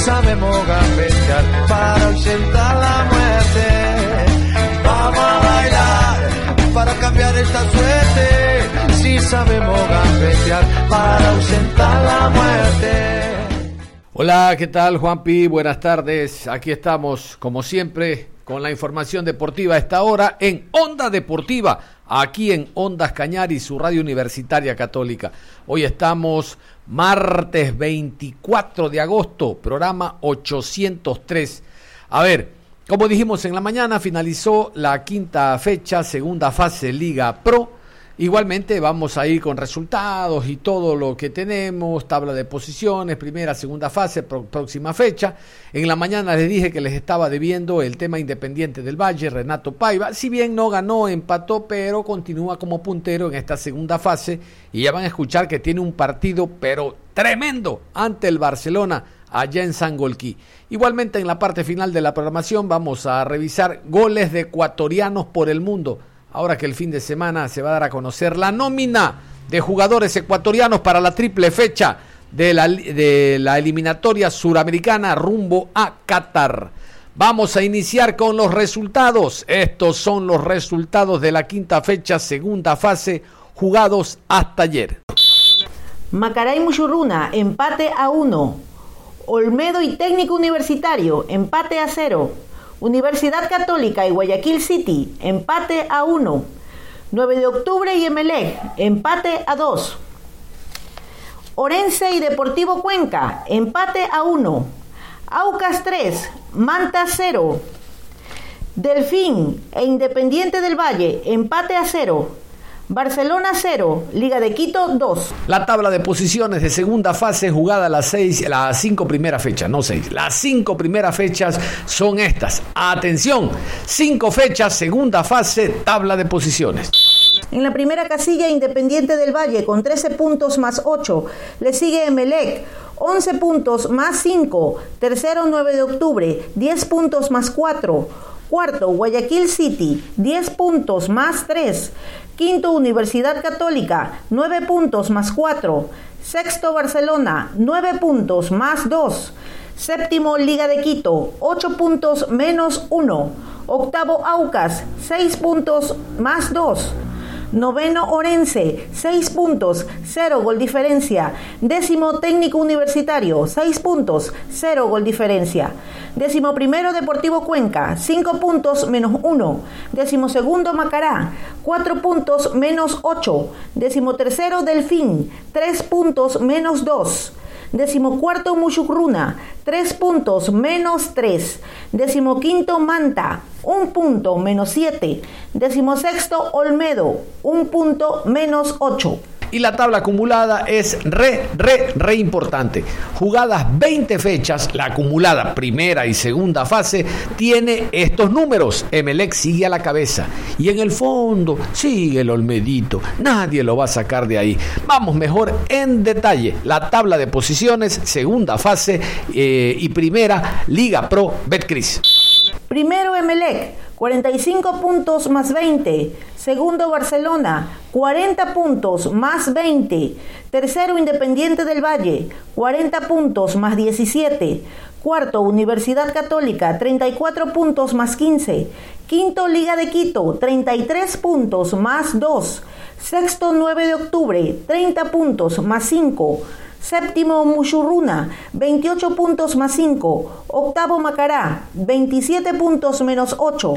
Sabemos gambetear para ausentar la muerte. Vamos a bailar para cambiar esta suerte. Si sabemos gambetear para ausentar la muerte. Hola, ¿qué tal Juanpi? Buenas tardes. Aquí estamos, como siempre, con la información deportiva a esta hora en Onda Deportiva, aquí en Ondas Cañar su radio universitaria católica. Hoy estamos martes 24 de agosto, programa 803. A ver, como dijimos en la mañana, finalizó la quinta fecha, segunda fase Liga Pro. Igualmente vamos a ir con resultados y todo lo que tenemos, tabla de posiciones, primera, segunda fase, próxima fecha. En la mañana les dije que les estaba debiendo el tema independiente del Valle, Renato Paiva. Si bien no ganó, empató, pero continúa como puntero en esta segunda fase y ya van a escuchar que tiene un partido, pero tremendo, ante el Barcelona allá en Sangolquí. Igualmente en la parte final de la programación vamos a revisar goles de ecuatorianos por el mundo ahora que el fin de semana se va a dar a conocer la nómina de jugadores ecuatorianos para la triple fecha de la, de la eliminatoria suramericana rumbo a Qatar. Vamos a iniciar con los resultados. Estos son los resultados de la quinta fecha, segunda fase, jugados hasta ayer. Macaray Muchurruna, empate a uno. Olmedo y Técnico Universitario, empate a cero. Universidad Católica y Guayaquil City, empate a 1. 9 de octubre y Emelec, empate a 2. Orense y Deportivo Cuenca, empate a 1. Aucas 3, Manta 0. Delfín e Independiente del Valle, empate a 0. Barcelona 0, Liga de Quito 2. La tabla de posiciones de segunda fase jugada las seis, las cinco primeras fechas, no seis, las cinco primeras fechas son estas. Atención, cinco fechas, segunda fase, tabla de posiciones. En la primera casilla, Independiente del Valle con 13 puntos más 8. Le sigue Emelec, 11 puntos más 5. Tercero, 9 de octubre, 10 puntos más 4. Cuarto, Guayaquil City, 10 puntos más 3. Quinto, Universidad Católica, 9 puntos más 4. Sexto, Barcelona, 9 puntos más 2. Séptimo, Liga de Quito, 8 puntos menos 1. Octavo, Aucas, 6 puntos más 2. Noveno Orense, 6 puntos, 0 gol diferencia. Décimo Técnico Universitario, 6 puntos, 0 gol diferencia. Décimo primero Deportivo Cuenca, 5 puntos menos 1. Décimo segundo Macará, 4 puntos menos 8. Décimo tercero Delfín, 3 puntos menos 2. Decimocuarto Mushukruna, 3 puntos menos 3. Decimoquinto Manta, 1 punto menos 7. Decimosexto Olmedo, 1 punto menos 8 y la tabla acumulada es re, re, re importante. Jugadas 20 fechas, la acumulada primera y segunda fase tiene estos números. Emelec sigue a la cabeza y en el fondo sigue el Olmedito. Nadie lo va a sacar de ahí. Vamos mejor en detalle. La tabla de posiciones, segunda fase eh, y primera, Liga Pro Betcris. Primero Emelec, 45 puntos más 20. Segundo Barcelona, 40 puntos más 20. Tercero Independiente del Valle, 40 puntos más 17. Cuarto Universidad Católica, 34 puntos más 15. Quinto Liga de Quito, 33 puntos más 2. Sexto 9 de octubre, 30 puntos más 5. Séptimo, Muchurruna, 28 puntos más 5. Octavo, Macará, 27 puntos menos 8.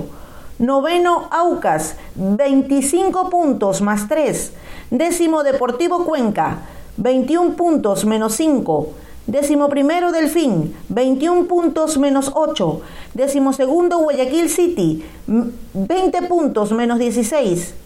Noveno, Aucas, 25 puntos más 3. Décimo, Deportivo Cuenca, 21 puntos menos 5. Décimo primero Delfín, 21 puntos menos 8. Décimo segundo Guayaquil City, 20 puntos menos 16.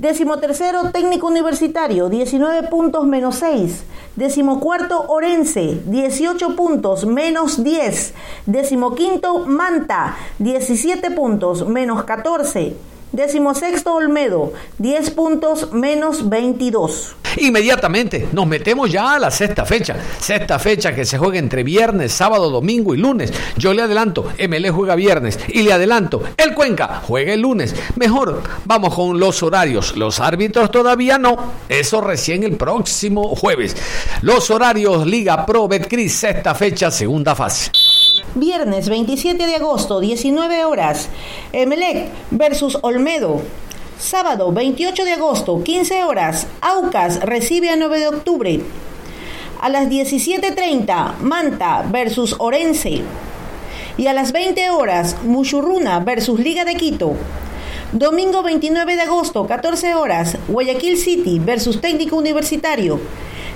Décimo tercero Técnico Universitario, 19 puntos menos 6. Décimo cuarto Orense, 18 puntos menos 10. Décimo quinto Manta, 17 puntos menos 14. Décimo sexto Olmedo, 10 puntos menos 22. Inmediatamente nos metemos ya a la sexta fecha. Sexta fecha que se juega entre viernes, sábado, domingo y lunes. Yo le adelanto, ML juega viernes y le adelanto, el Cuenca juega el lunes. Mejor, vamos con los horarios. Los árbitros todavía no. Eso recién el próximo jueves. Los horarios Liga Pro Betcris, sexta fecha, segunda fase. Viernes 27 de agosto, 19 horas. Emelec versus Olmedo. Sábado 28 de agosto, 15 horas. Aucas recibe a 9 de octubre. A las 17.30, Manta versus Orense. Y a las 20 horas, Muchurruna versus Liga de Quito. Domingo 29 de agosto, 14 horas, Guayaquil City versus Técnico Universitario.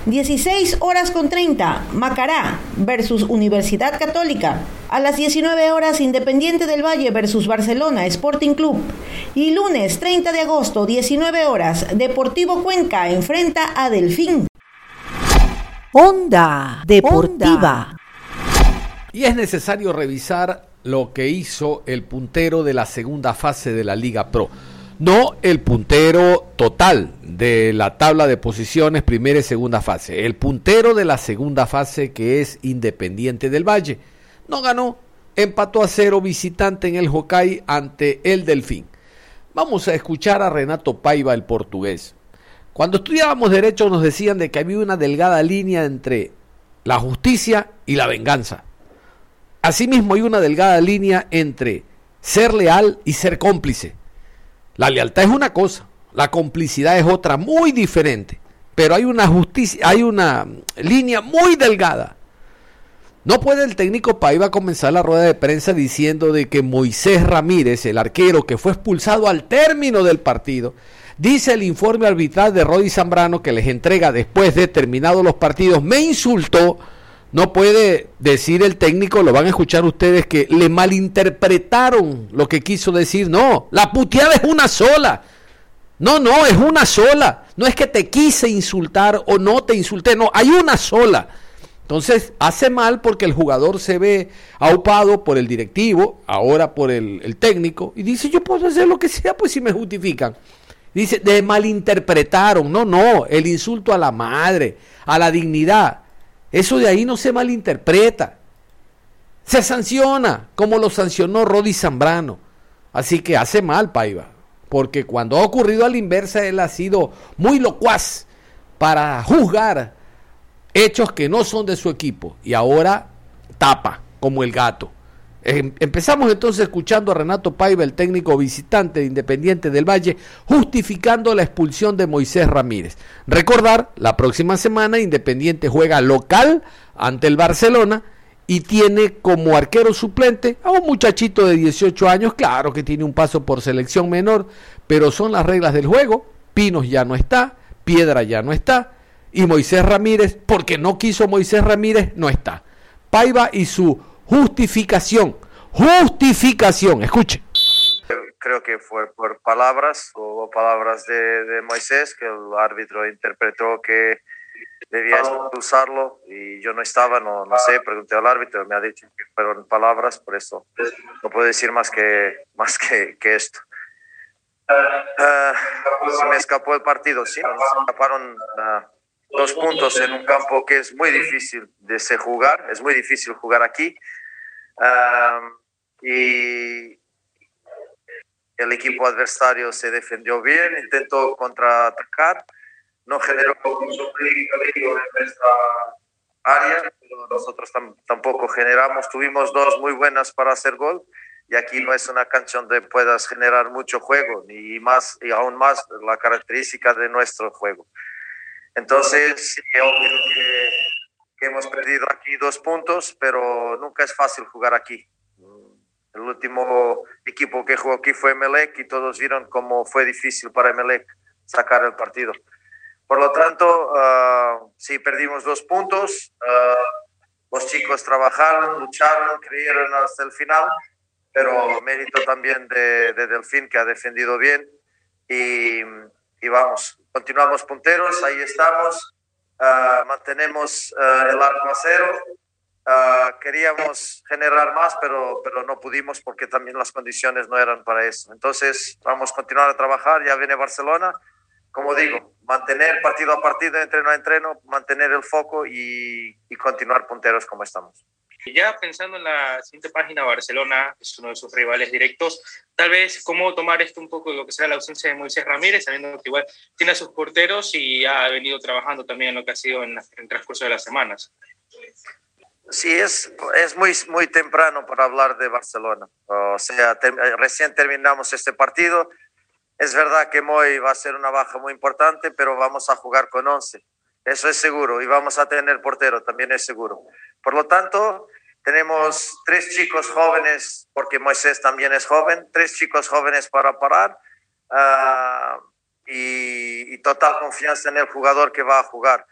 16 horas con 30, Macará versus Universidad Católica. A las 19 horas, Independiente del Valle versus Barcelona Sporting Club. Y lunes 30 de agosto, 19 horas, Deportivo Cuenca enfrenta a Delfín. Onda Deportiva. Y es necesario revisar lo que hizo el puntero de la segunda fase de la Liga Pro no el puntero total de la tabla de posiciones primera y segunda fase, el puntero de la segunda fase que es Independiente del Valle. No ganó, empató a cero visitante en el Hokkaido ante el Delfín. Vamos a escuchar a Renato Paiva, el portugués. Cuando estudiábamos derecho nos decían de que había una delgada línea entre la justicia y la venganza. Asimismo hay una delgada línea entre ser leal y ser cómplice. La lealtad es una cosa, la complicidad es otra, muy diferente. Pero hay una justicia, hay una línea muy delgada. No puede el técnico Paiva comenzar la rueda de prensa diciendo de que Moisés Ramírez, el arquero que fue expulsado al término del partido, dice el informe arbitral de Rodi Zambrano que les entrega después de terminados los partidos, me insultó. No puede decir el técnico, lo van a escuchar ustedes, que le malinterpretaron lo que quiso decir. No, la puteada es una sola. No, no, es una sola. No es que te quise insultar o no te insulté, no, hay una sola. Entonces hace mal porque el jugador se ve aupado por el directivo, ahora por el, técnico, y dice, yo puedo hacer lo que sea, pues si me justifican. Dice, de malinterpretaron, no, no, el insulto a la madre, a la dignidad. Eso de ahí no se malinterpreta. Se sanciona, como lo sancionó Rodi Zambrano. Así que hace mal, Paiva. Porque cuando ha ocurrido a la inversa, él ha sido muy locuaz para juzgar hechos que no son de su equipo. Y ahora tapa, como el gato. Em, empezamos entonces escuchando a Renato Paiva, el técnico visitante de Independiente del Valle, justificando la expulsión de Moisés Ramírez. Recordar, la próxima semana Independiente juega local ante el Barcelona y tiene como arquero suplente a un muchachito de 18 años, claro que tiene un paso por selección menor, pero son las reglas del juego. Pinos ya no está, Piedra ya no está y Moisés Ramírez, porque no quiso Moisés Ramírez, no está. Paiva y su justificación. Justificación, escuche. Creo que fue por palabras o palabras de, Moisés que el árbitro interpretó que debía expulsarlo y yo no estaba, no, no sé, pregunté al árbitro, me ha dicho que fueron palabras, por eso no puedo decir más que, más que, que esto. Uh, se me escapó el partido, sí, nos escaparon uh, dos puntos en un campo que es muy difícil de se jugar, es muy difícil jugar aquí. Y el equipo adversario se defendió bien, intentó contraatacar, no generó mucho peligro en nuestra área, pero nosotros tampoco generamos, tuvimos dos muy buenas para hacer gol y aquí no es una canción de puedas generar mucho juego, ni más y aún más la característica de nuestro juego. Entonces, que, hemos perdido aquí dos puntos, pero nunca es fácil jugar aquí. El último equipo que jugó aquí fue Melec y todos vieron cómo fue difícil para Melec sacar el partido. Por lo tanto, uh, sí, perdimos dos puntos. Uh, los chicos trabajaron, lucharon, creyeron hasta el final, pero mérito también de, de Delfín que ha defendido bien y, y vamos, continuamos punteros, ahí estamos, uh, mantenemos el arco a cero. Uh, queríamos generar más, pero, pero no pudimos porque también las condiciones no eran para eso. Entonces, vamos a continuar a trabajar. Ya viene Barcelona. Como digo, mantener partido a partido, entreno a entreno, mantener el foco y, y continuar punteros como estamos. Ya pensando en la siguiente página, Barcelona es uno de sus rivales directos. Tal vez cómo tomar esto un poco de lo que será la ausencia de Moisés Ramírez, sabiendo que igual tiene a sus porteros y ha venido trabajando también en lo que ha sido en, el transcurso de las semanas. Sí, es, es muy, muy temprano para hablar de Barcelona. O sea, te, recién terminamos este partido. Es verdad que Moy va a ser una baja muy importante, pero vamos a jugar con 11. Eso es seguro. Y vamos a tener portero, también es seguro. Por lo tanto, tenemos tres chicos jóvenes, porque Moisés también es joven, tres chicos jóvenes para parar y, y, total confianza en el jugador que va a jugar.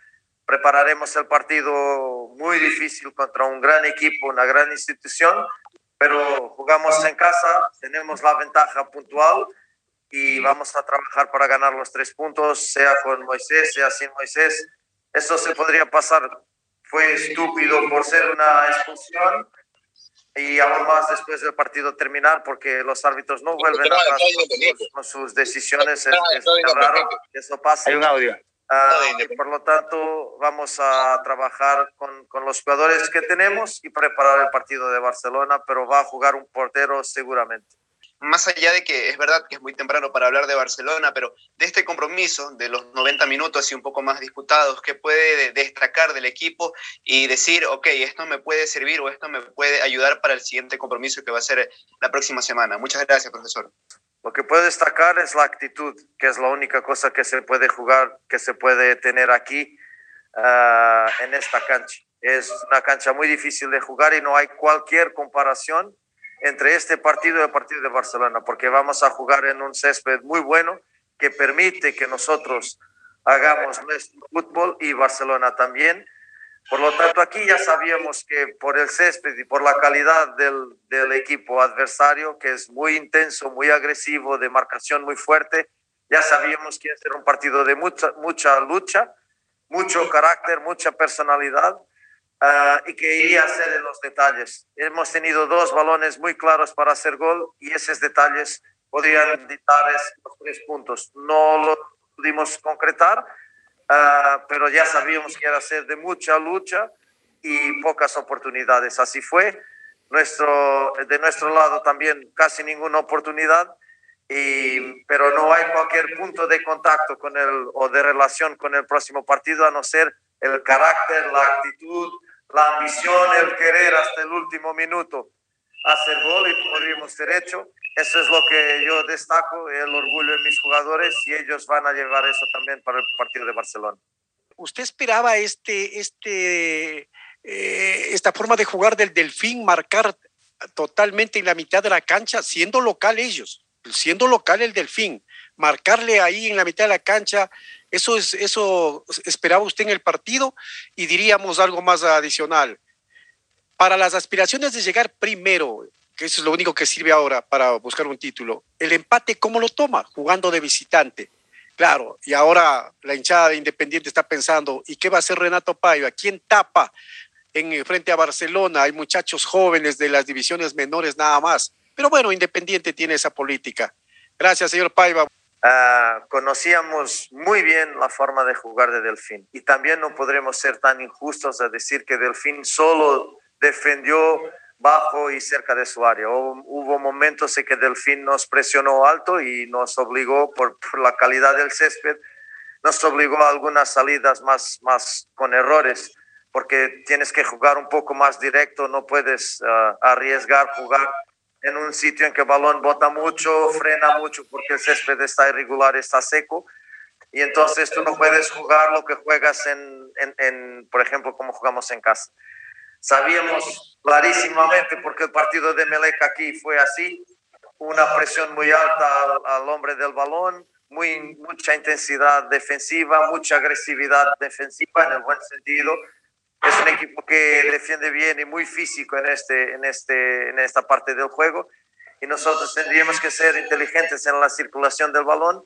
Prepararemos el partido muy difícil contra un gran equipo, una gran institución, pero jugamos en casa, tenemos la ventaja puntual y vamos a trabajar para ganar los tres puntos, sea con Moisés, sea sin Moisés. Eso se podría pasar fue estúpido por ser una expulsión y aún más después del partido terminar porque los árbitros no vuelven a con, sus, con sus decisiones. Es, es raro que eso pase. Hay un audio. Uh, por lo tanto, vamos a trabajar con, con, los jugadores que tenemos y preparar el partido de Barcelona, pero va a jugar un portero seguramente más allá de que es verdad que es muy temprano para hablar de Barcelona, pero de este compromiso, de los 90 minutos y un poco más disputados, ¿qué puede destacar del equipo y decir, ok, esto me puede servir o esto me puede ayudar para el siguiente compromiso que va a ser la próxima semana? Muchas gracias, profesor. Lo que puedo destacar es la actitud, que es la única cosa que se puede jugar, que se puede tener aquí uh, en esta cancha. Es una cancha muy difícil de jugar y no hay cualquier comparación entre este partido y el partido de Barcelona, porque vamos a jugar en un césped muy bueno que permite que nosotros hagamos nuestro fútbol y Barcelona también. Por lo tanto, aquí ya sabíamos que por el césped y por la calidad del, del equipo adversario, que es muy intenso, muy agresivo, de marcación muy fuerte, ya sabíamos que iba a ser un partido de mucha, mucha lucha, mucho carácter, mucha personalidad uh, y que iría a ser en los detalles. Hemos tenido dos balones muy claros para hacer gol y esos detalles podrían dictar los tres puntos. No lo pudimos concretar, uh, pero ya sabíamos que iba a ser de mucha lucha y pocas oportunidades. Así fue. Nuestro, de nuestro lado también casi ninguna oportunidad, y, pero no hay cualquier punto de contacto con el, o de relación con el próximo partido, a no ser el carácter, la actitud, la ambición, el querer hasta el último minuto hacer gol y podríamos ser hecho. Eso es lo que yo destaco, el orgullo de mis jugadores y ellos van a llevar eso también para el partido de Barcelona. ¿Usted esperaba este, este, eh, esta forma de jugar del Delfín, marcar totalmente en la mitad de la cancha, siendo local ellos, siendo local el Delfín, marcarle ahí en la mitad de la cancha, eso, es, eso esperaba usted en el partido y diríamos algo más adicional. Para las aspiraciones de llegar primero, eso es lo único que sirve ahora para buscar un título, el empate, ¿cómo lo toma? Jugando de visitante. Claro, y ahora la hinchada de Independiente está pensando, ¿y qué va a hacer Renato Paiva? ¿Quién tapa en frente a Barcelona? Hay muchachos jóvenes de las divisiones menores nada más. Pero bueno, Independiente tiene esa política. Gracias, señor Paiva. Uh, conocíamos muy bien la forma de jugar de Delfín y también no podremos ser tan injustos a decir que Delfín solo defendió bajo y cerca de su área. Hubo momentos en que Delfín nos presionó alto y nos obligó, por, por, la calidad del césped, nos obligó a algunas salidas más, más con errores, porque tienes que jugar un poco más directo, no puedes uh, arriesgar jugar en un sitio en que el balón bota mucho, frena mucho porque el césped está irregular, está seco. Y entonces tú no puedes jugar lo que juegas en, en, en, por ejemplo, como jugamos en casa. Sabíamos clarísimamente, porque el partido de Melec aquí fue así, una presión muy alta al, al hombre del balón, muy, mucha intensidad defensiva, mucha agresividad defensiva en el buen sentido, es un equipo que defiende bien y muy físico en, este, en, este, en esta parte del juego. Y nosotros tendríamos que ser inteligentes en la circulación del balón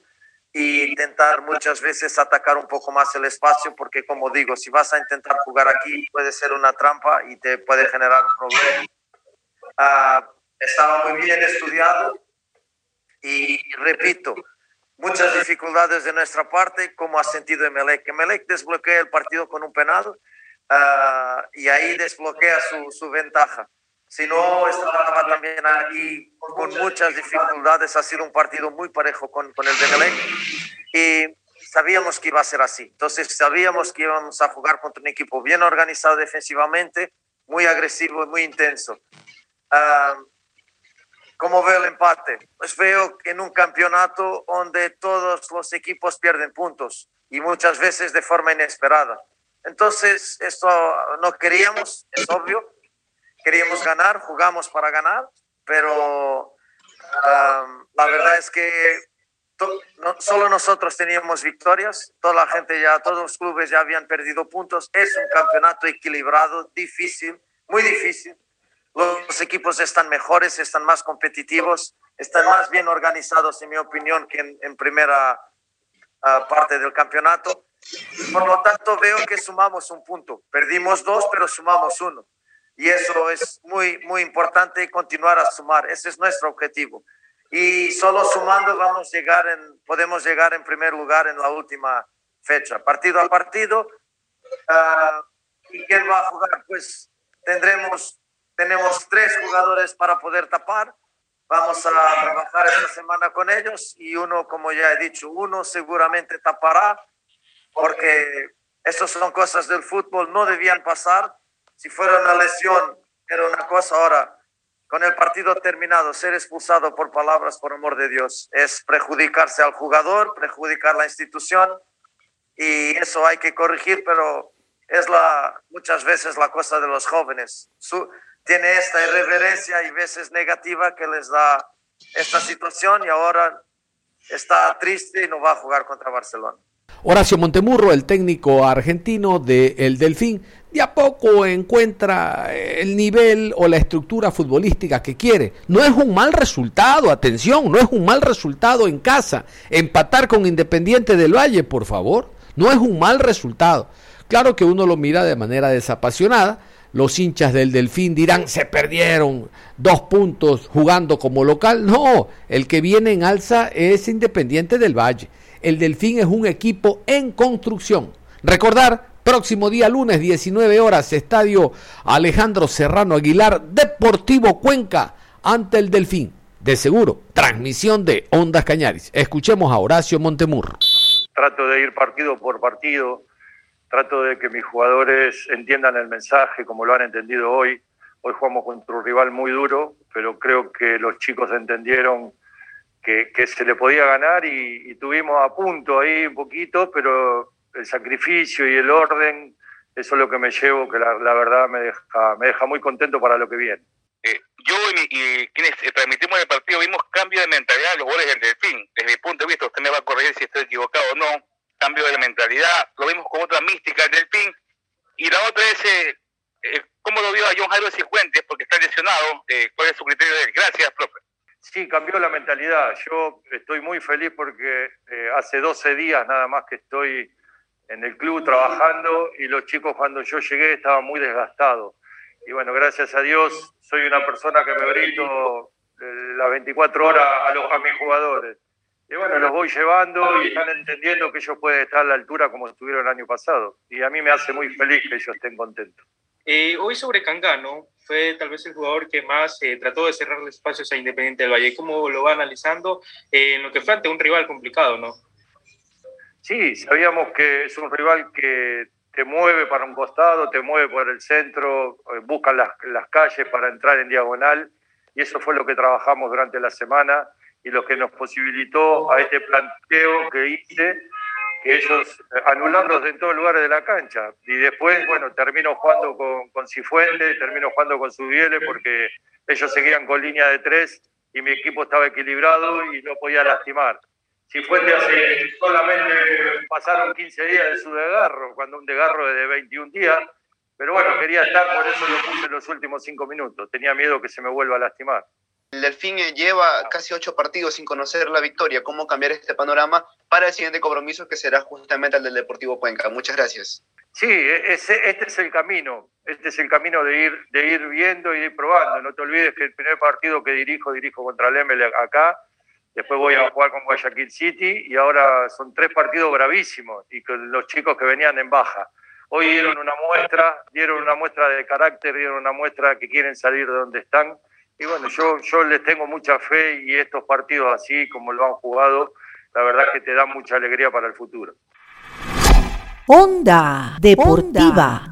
y intentar muchas veces atacar un poco más el espacio porque como digo, si vas a intentar jugar aquí puede ser una trampa y te puede generar un problema. Ah, estaba muy bien estudiado y repito, muchas dificultades de nuestra parte, como ha sentido Emelec. Emelec desbloquea el partido con un penal uh, y ahí desbloquea su, su, ventaja. Si no, estaba también aquí con muchas dificultades. Ha sido un partido muy parejo con, con el de Emelec y sabíamos que iba a ser así. Entonces sabíamos que íbamos a jugar contra un equipo bien organizado defensivamente, muy agresivo y muy intenso. Uh, ¿Cómo veo el empate? Pues veo en un campeonato donde todos los equipos pierden puntos y muchas veces de forma inesperada. Entonces, esto no queríamos, es obvio. Queríamos ganar, jugamos para ganar, pero um, la verdad es que no, solo nosotros teníamos victorias, toda la gente ya, todos los clubes ya habían perdido puntos. Es un campeonato equilibrado, difícil, muy difícil los equipos están mejores, están más competitivos, están más bien organizados, en mi opinión, que en, primera ah, parte del campeonato. Por lo tanto, veo que sumamos un punto. Perdimos dos, pero sumamos uno. Y eso es muy, muy importante continuar a sumar. Ese es nuestro objetivo. Y solo sumando vamos a llegar en, podemos llegar en primer lugar en la última fecha. Partido a partido. Ah, ¿Y quién va a jugar? Pues tendremos tenemos tres jugadores para poder tapar. Vamos a trabajar esta semana con ellos y uno, como ya he dicho, uno seguramente tapará porque estas son cosas del fútbol, no debían pasar. Si fuera una lesión, era una cosa. Ahora, con el partido terminado, ser expulsado por palabras, por amor de Dios, es perjudicarse al jugador, perjudicar la institución y eso hay que corregir, pero es la, muchas veces la cosa de los jóvenes. Su, tiene esta irreverencia y veces negativa que les da esta situación y ahora está triste y no va a jugar contra Barcelona. Horacio Montemurro, el técnico argentino del El Delfín, de a poco encuentra el nivel o la estructura futbolística que quiere. No es un mal resultado, atención, no es un mal resultado en casa. Empatar con Independiente del Valle, por favor, no es un mal resultado. Claro que uno lo mira de manera desapasionada, los hinchas del Delfín dirán, se perdieron dos puntos jugando como local. No, el que viene en alza es Independiente del Valle. El Delfín es un equipo en construcción. Recordar, próximo día lunes, 19 horas, Estadio Alejandro Serrano Aguilar, Deportivo Cuenca, ante el Delfín. De seguro, transmisión de Ondas Cañaris. Escuchemos a Horacio Montemur. Trato de ir partido por partido trato de que mis jugadores entiendan el mensaje como lo han entendido hoy. Hoy jugamos contra un rival muy duro, pero creo que los chicos entendieron que, se le podía ganar y, tuvimos a punto ahí un poquito, pero el sacrificio y el orden, eso es lo que me llevo, que la, verdad me deja, me deja muy contento para lo que viene. Eh, yo y, quienes transmitimos el partido vimos cambio de mentalidad los goles del Delfín. Desde mi punto de vista, usted me va a corregir si estoy equivocado o no cambio de mentalidad, lo vimos con otra mística del fin. Y la otra es, eh, eh, ¿cómo lo vio a John Jairo Cifuentes? Porque está lesionado. Eh, ¿Cuál es su criterio de él? Gracias, profe. Sí, cambió la mentalidad. Yo estoy muy feliz porque hace 12 días nada más que estoy en el club trabajando y los chicos cuando yo llegué estaban muy desgastados. Y bueno, gracias a Dios soy una persona que me brindo las 24 horas a los a mis jugadores. Y bueno, los voy llevando y están entendiendo que ellos pueden estar a la altura como estuvieron el año pasado. Y a mí me hace muy feliz que ellos estén contentos. Eh, hoy sobre Cangano, fue tal vez el jugador que más eh, trató de cerrar espacios a Independiente del Valle. ¿Cómo lo va analizando eh, en lo que fue ante un rival complicado, no? Sí, sabíamos que es un rival que te mueve para un costado, te mueve por el centro, busca las, las calles para entrar en diagonal. Y eso fue lo que trabajamos durante la semana y lo que nos posibilitó a este planteo que hice, que ellos eh, anularlos en todos lugares de la cancha. Y después, bueno, termino jugando con, con Cifuentes, termino jugando con Subiele porque ellos seguían con línea de tres y mi equipo estaba equilibrado y no podía lastimar. Cifuentes hace solamente pasaron 15 días de su desgarro, cuando un desgarro de 21 días, Pero bueno, quería estar, por eso lo puse en los últimos cinco minutos. Tenía miedo que se me vuelva a lastimar. El Delfín lleva casi ocho partidos sin conocer la victoria. ¿Cómo cambiar este panorama para el siguiente compromiso que será justamente el del Deportivo Cuenca? Muchas gracias. Sí, ese, este es el camino. Este es el camino de ir, de ir viendo y de ir probando. No te olvides que el primer partido que dirijo, dirijo contra el acá. Después voy a jugar con Guayaquil City y ahora son tres partidos gravísimos y con los chicos que venían en baja. Hoy dieron una muestra, dieron una muestra de carácter, dieron una muestra que quieren salir de donde están. Y bueno, yo, yo les tengo mucha fe y estos partidos así como lo han jugado, la verdad es que te dan mucha alegría para el futuro. Onda Deportiva.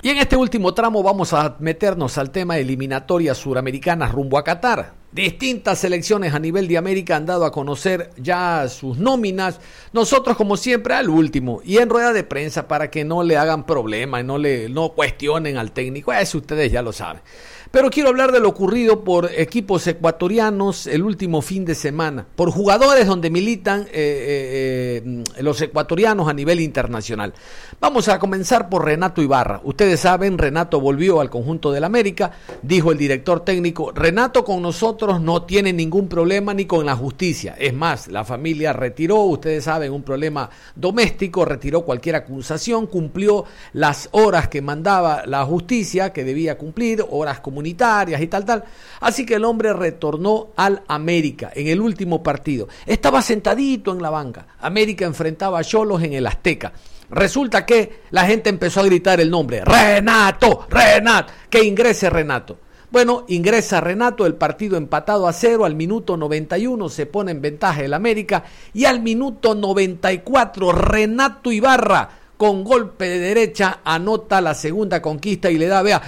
Y en este último tramo vamos a meternos al tema eliminatorias suramericanas rumbo a Qatar. Distintas selecciones a nivel de América han dado a conocer ya sus nóminas. Nosotros, como siempre, al último. Y en rueda de prensa para que no le hagan problema y no le no cuestionen al técnico. Eso ustedes ya lo saben. Pero quiero hablar de lo ocurrido por equipos ecuatorianos el último fin de semana, por jugadores donde militan eh, eh, eh, los ecuatorianos a nivel internacional. Vamos a comenzar por Renato Ibarra. Ustedes saben, Renato volvió al conjunto del América, dijo el director técnico, Renato con nosotros no tiene ningún problema ni con la justicia. Es más, la familia retiró, ustedes saben, un problema doméstico, retiró cualquier acusación, cumplió las horas que mandaba la justicia, que debía cumplir, horas comunitarias y tal, tal. Así que el hombre retornó al América en el último partido. Estaba sentadito en la banca. América enfrentaba a Cholos en el Azteca. Resulta que la gente empezó a gritar el nombre, Renato, Renato, que ingrese Renato. Bueno, ingresa Renato, el partido empatado a cero, al minuto 91 se pone en ventaja el América y al minuto 94 Renato Ibarra con golpe de derecha anota la segunda conquista y le da, vea,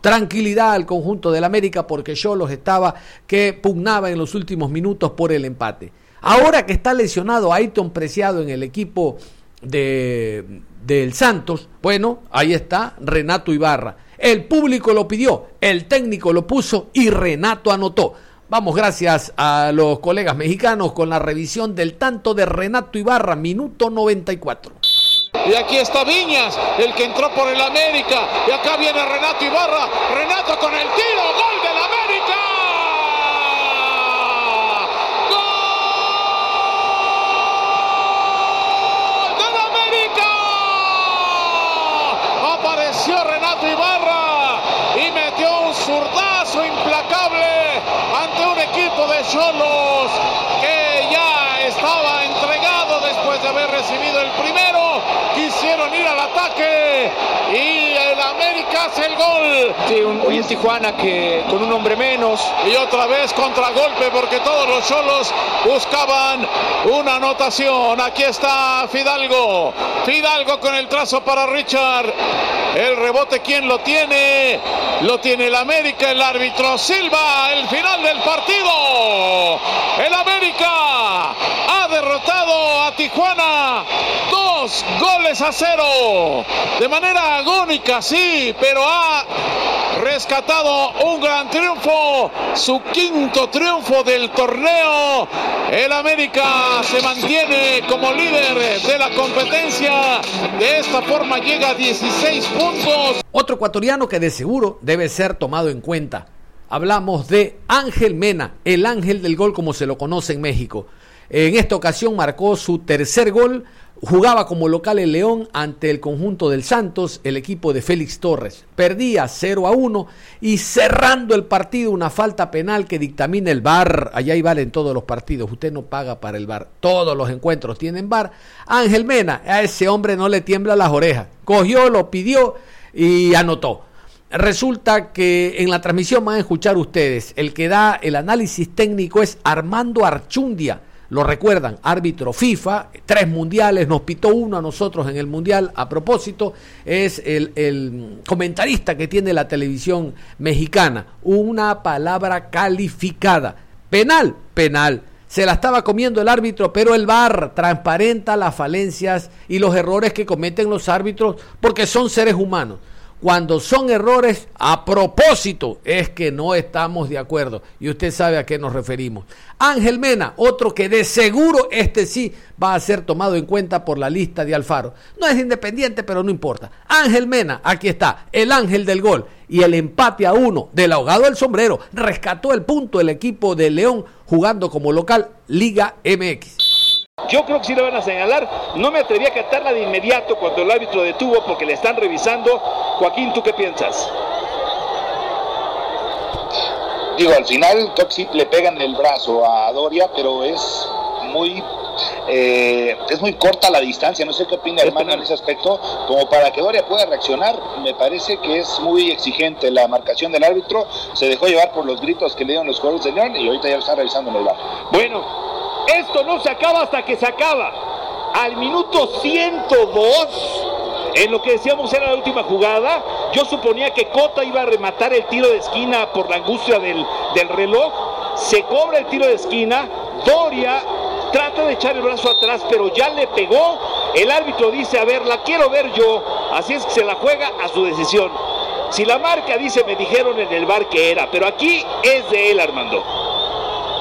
tranquilidad al conjunto del América porque yo los estaba que pugnaba en los últimos minutos por el empate. Ahora que está lesionado Ayton Preciado en el equipo de, del Santos, bueno, ahí está Renato Ibarra. El público lo pidió, el técnico lo puso y Renato anotó. Vamos, gracias a los colegas mexicanos con la revisión del tanto de Renato Ibarra, minuto 94. Y aquí está Viñas, el que entró por el América. Y acá viene Renato Ibarra. Renato con el tiro. Gol del América. ¡Gol del América! Apareció Renato Ibarra y metió un zurdazo implacable ante un equipo de Cholos que ya estaba entregado después de haber recibido el primero quisieron ir al ataque y el América hace el gol. Sí, un, un Tijuana que con un hombre menos. Y otra vez contragolpe porque todos los solos buscaban una anotación. Aquí está Fidalgo. Fidalgo con el trazo para Richard. El rebote, ¿quién lo tiene? Lo tiene el América, el árbitro Silva. El final del partido. El América ha derrotado a Tijuana. Goles a cero. De manera agónica, sí, pero ha rescatado un gran triunfo. Su quinto triunfo del torneo. El América se mantiene como líder de la competencia. De esta forma llega a 16 puntos. Otro ecuatoriano que de seguro debe ser tomado en cuenta. Hablamos de Ángel Mena, el ángel del gol como se lo conoce en México. En esta ocasión marcó su tercer gol Jugaba como local el León ante el conjunto del Santos, el equipo de Félix Torres. Perdía 0 a 1 y cerrando el partido una falta penal que dictamina el VAR. Allá hay VAR en todos los partidos. Usted no paga para el VAR. Todos los encuentros tienen VAR. Ángel Mena, a ese hombre no le tiembla las orejas. Cogió, lo pidió y anotó. Resulta que en la transmisión van a escuchar ustedes, el que da el análisis técnico es Armando Archundia lo recuerdan, árbitro FIFA, tres mundiales, nos pitó uno a nosotros en el mundial. A propósito, es el, el, comentarista que tiene la televisión mexicana. Una palabra calificada. Penal, penal. Se la estaba comiendo el árbitro, pero el VAR transparenta las falencias y los errores que cometen los árbitros porque son seres humanos. Cuando son errores, a propósito, es que no estamos de acuerdo. Y usted sabe a qué nos referimos. Ángel Mena, otro que de seguro este sí va a ser tomado en cuenta por la lista de Alfaro. No es independiente, pero no importa. Ángel Mena, aquí está, el ángel del gol y el empate a uno del ahogado del sombrero. Rescató el punto el equipo de León jugando como local Liga MX. Yo creo que sí le van a señalar. No me atreví a catarla de inmediato cuando el árbitro detuvo porque le están revisando. Joaquín, ¿tú qué piensas? Digo, al final Toxic le pegan el brazo a Doria, pero es muy eh, es muy corta la distancia, no sé qué opina hermano en ese aspecto, como para que Doria pueda reaccionar, me parece que es muy exigente la marcación del árbitro, se dejó llevar por los gritos que le dieron los jugadores de León y ahorita ya lo están revisando en el bar. Bueno, esto no se acaba hasta que se acaba. Al minuto 102, en lo que decíamos era la última jugada, yo suponía que Cota iba a rematar el tiro de esquina por la angustia del, del reloj. Se cobra el tiro de esquina. Doria trata de echar el brazo atrás, pero ya le pegó. El árbitro dice, a ver, la quiero ver yo. Así es que se la juega a su decisión. Si la marca dice, me dijeron en el bar que era, pero aquí es de él, Armando.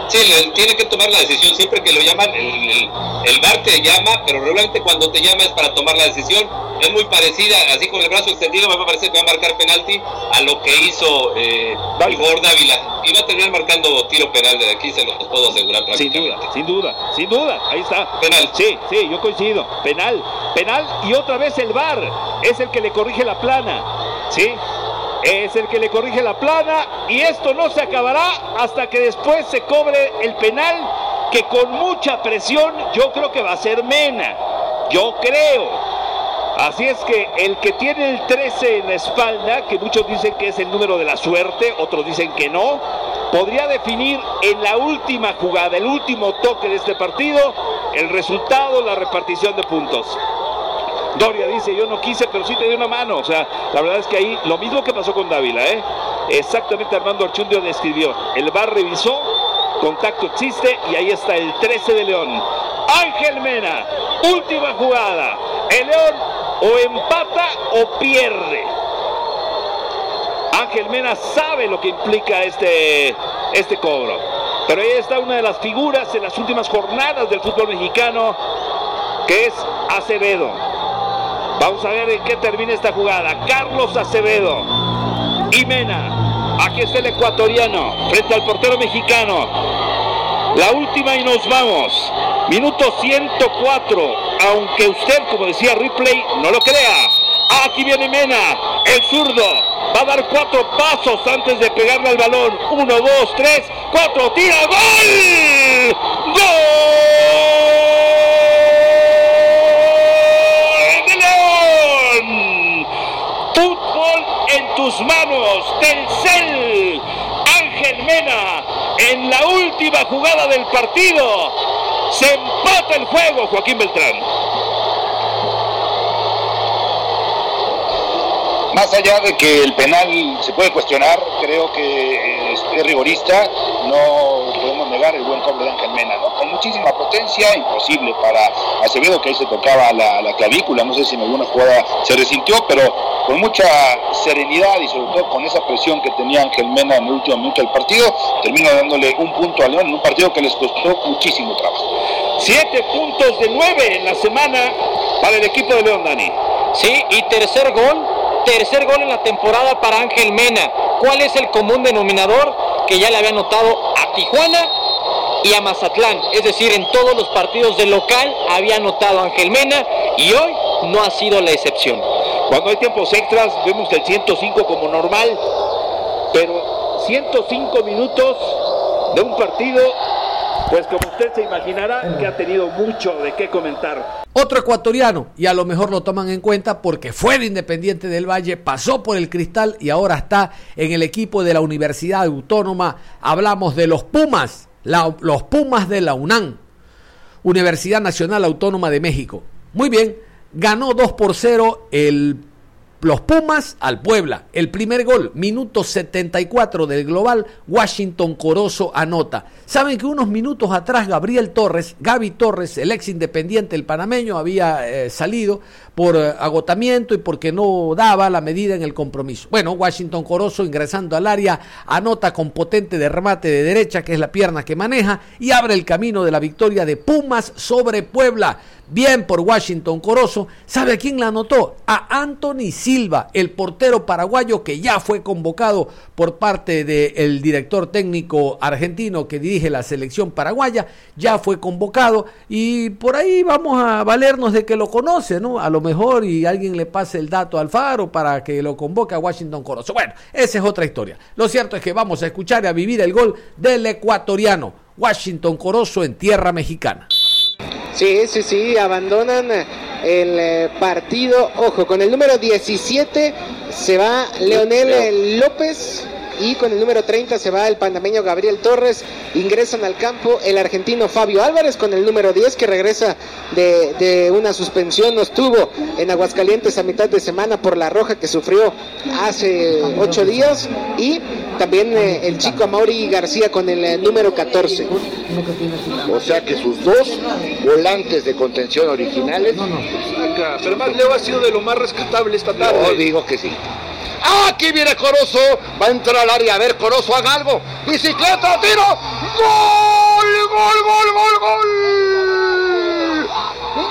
Sí, tiene que tomar la decisión siempre que lo llaman. El, el, bar te llama, pero realmente cuando te llama es para tomar la decisión. Es muy parecida, así con el brazo extendido, me parece que va a marcar penalti a lo que hizo eh, Igor Dávila. Y va a terminar marcando tiro penal de aquí, se lo puedo asegurar. Sin duda, sin duda, sin duda. Ahí está. Penal. Sí, sí, yo coincido. Penal, penal. Y otra vez el bar es el que le corrige la plana. Sí, es el que le corrige la plana y esto no se acabará hasta que después se cobre el penal que con mucha presión yo creo que va a ser Mena. Yo creo. Así es que el que tiene el 13 en la espalda, que muchos dicen que es el número de la suerte, otros dicen que no, podría definir en la última jugada, el último toque de este partido, el resultado, la repartición de puntos. Doria dice, yo no quise, pero sí te di una mano. O sea, la verdad es que ahí lo mismo que pasó con Dávila, ¿eh? Exactamente Armando Archundio describió. El bar revisó, contacto existe y ahí está el 13 de León. Ángel Mena, última jugada. El León o empata o pierde. Ángel Mena sabe lo que implica este, este cobro. Pero ahí está una de las figuras en las últimas jornadas del fútbol mexicano, que es Acevedo. Vamos a ver en qué termina esta jugada. Carlos Acevedo y Mena. Aquí está el ecuatoriano frente al portero mexicano. La última y nos vamos. Minuto 104. Aunque usted, como decía Ripley, no lo crea. Aquí viene Mena, el zurdo. Va a dar cuatro pasos antes de pegarle al balón. Uno, dos, tres, cuatro. Tira. ¡Gol! ¡Gol! Tus manos, Telcel, Ángel Mena, en la última jugada del partido, se empata el juego, Joaquín Beltrán. Más allá de que el penal se puede cuestionar, creo que es, rigorista, no podemos negar el buen cobro de Ángel Mena, ¿no? Con muchísima potencia, imposible para Acevedo, que ahí se tocaba la, la clavícula, no sé si en alguna jugada se resintió, pero con mucha serenidad y sobre todo con esa presión que tenía Ángel Mena en el último minuto del partido, termina dándole un punto a León en un partido que les costó muchísimo trabajo. Siete puntos de nueve en la semana para el equipo de León, Dani. Sí, y tercer gol Tercer gol en la temporada para Ángel Mena. ¿Cuál es el común denominador? Que ya le había anotado a Tijuana y a Mazatlán. Es decir, en todos los partidos de local había anotado Ángel Mena y hoy no ha sido la excepción. Cuando hay tiempos extras vemos el 105 como normal, pero 105 minutos de un partido pues como usted se imaginará, que ha tenido mucho de qué comentar. Otro ecuatoriano, y a lo mejor lo toman en cuenta porque fue de Independiente del Valle, pasó por el Cristal y ahora está en el equipo de la Universidad Autónoma. Hablamos de los Pumas, los Pumas de la UNAM, Universidad Nacional Autónoma de México. Muy bien, ganó 2 por 0 el los Pumas al Puebla. El primer gol, minuto 74 del global, Washington Corozo anota. Saben que unos minutos atrás Gabriel Torres, Gaby Torres, el ex independiente, el panameño, había eh, salido por eh, agotamiento y porque no daba la medida en el compromiso. Bueno, Washington Corozo ingresando al área, anota con potente de remate de derecha, que es la pierna que maneja, y abre el camino de la victoria de Pumas sobre Puebla. Bien por Washington Corozo. ¿Sabe a quién la anotó? A Anthony Silva, el portero paraguayo que ya fue convocado por parte del director técnico argentino que dirige la selección paraguaya. Ya fue convocado y por ahí vamos a valernos de que lo conoce, ¿no? A lo mejor y alguien le pase el dato al Faro para que lo convoque a Washington Corozo. Bueno, esa es otra historia. Lo cierto es que vamos a escuchar y a vivir el gol del ecuatoriano Washington Corozo en tierra mexicana. Sí, sí, sí, abandonan el eh, partido. Ojo, con el número 17 se va Leonel López y con el número 30 se va el panameño Gabriel Torres. Ingresan al campo el argentino Fabio Álvarez con el número 10 que regresa de, de una suspensión. No estuvo en Aguascalientes a mitad de semana por la roja que sufrió hace ocho días. Y también eh, el chico Amaury García con el eh, número 14. O sea que sus dos volantes de contención originales. Acá, pero más Leo ha sido de lo más rescatable esta tarde. Yo digo que sí. Aquí viene Corozo, va a entrar al área, a ver Corozo, haga algo. Bicicleta, tiro. Gol, gol, gol, gol, gol.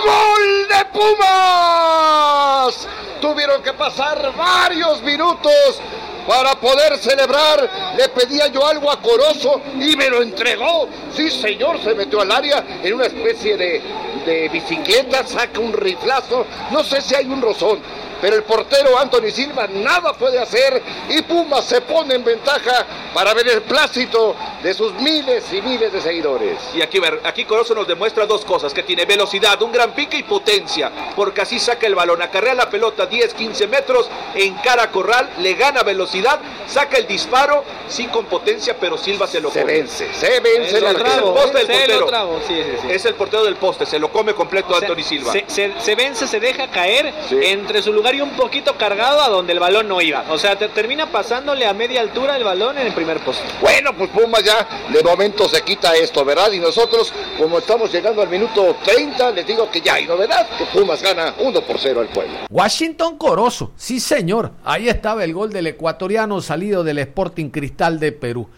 Gol de Pumas. Tuvieron que pasar varios minutos para poder celebrar. Le pedía yo algo a Corozo y me lo entregó. Sí, señor, se metió al área en una especie de, de bicicleta, saca un riflazo. No sé si hay un rozón pero el portero Anthony Silva nada puede hacer y Pumas se pone en ventaja para ver el plácito de sus miles y miles de seguidores. Y aquí, aquí Corozo nos demuestra dos cosas, que tiene velocidad, un gran pique y potencia, porque así saca el balón, acarrea la pelota 10, 15 metros, en cara corral, le gana velocidad, saca el disparo, sí con potencia, pero Silva se lo se come. vence, se vence Es la el poste del Se lo portero. trago, sí, sí, sí. Es el portero del poste, se lo come completo Se- Anthony Silva. Se, se- se vence, se deja caer entre su lugar y un poquito cargado a donde el balón no iba. O sea, te termina pasándole a media altura el balón en el primer poste. Bueno, pues Pumas ya de momento se quita esto, ¿verdad? Y nosotros, como estamos llegando al minuto 30, les digo que ya hay novedad, que Pumas gana 1 por 0 al pueblo. Washington Corozo, sí señor, ahí estaba el gol del ecuatoriano salido del Sporting Cristal de Perú.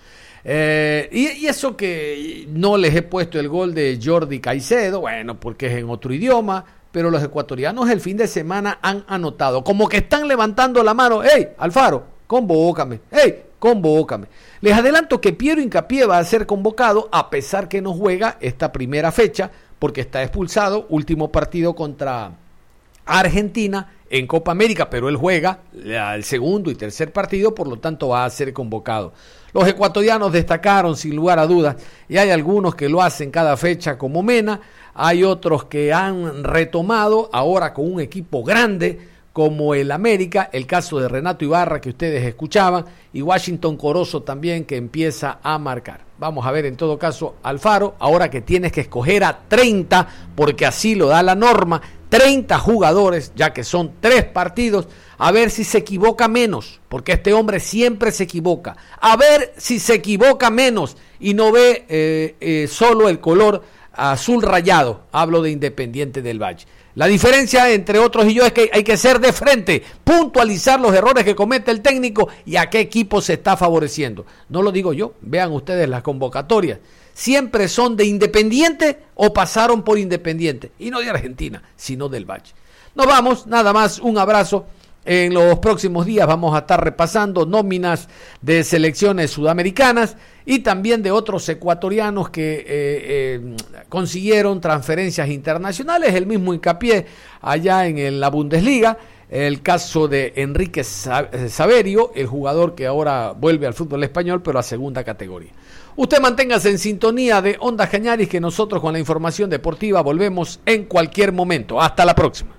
Eh, y, y eso que no les he puesto el gol de Jordi Caicedo, bueno, porque es en otro idioma, pero los ecuatorianos el fin de semana han anotado, como que están levantando la mano, hey, Alfaro, convócame, hey, convócame. Les adelanto que Piero Incapié va a ser convocado a pesar que no juega esta primera fecha, porque está expulsado, último partido contra Argentina en Copa América, pero él juega el segundo y tercer partido, por lo tanto va a ser convocado. Los ecuatorianos destacaron sin lugar a dudas y hay algunos que lo hacen cada fecha como Mena, hay otros que han retomado ahora con un equipo grande como el América, el caso de Renato Ibarra que ustedes escuchaban y Washington Corozo también que empieza a marcar. Vamos a ver en todo caso Alfaro, ahora que tienes que escoger a 30 porque así lo da la norma, 30 jugadores, ya que son tres partidos, a ver si se equivoca menos, porque este hombre siempre se equivoca, a ver si se equivoca menos y no ve eh, eh, solo el color azul rayado, hablo de Independiente del Valle. La diferencia entre otros y yo es que hay que ser de frente, puntualizar los errores que comete el técnico y a qué equipo se está favoreciendo. No lo digo yo, vean ustedes las convocatorias. Siempre son de Independiente o pasaron por Independiente. Y no de Argentina, sino del Valle. Nos vamos, nada más, un abrazo. En los próximos días vamos a estar repasando nóminas de selecciones sudamericanas y también de otros ecuatorianos que eh, eh, consiguieron transferencias internacionales. El mismo hincapié allá en el- la Bundesliga. El caso de Enrique eh, Saverio, el jugador que ahora vuelve al fútbol español, pero a segunda categoría. Usted manténgase en sintonía de Ondas Cañaris, que nosotros con la información deportiva volvemos en cualquier momento. Hasta la próxima.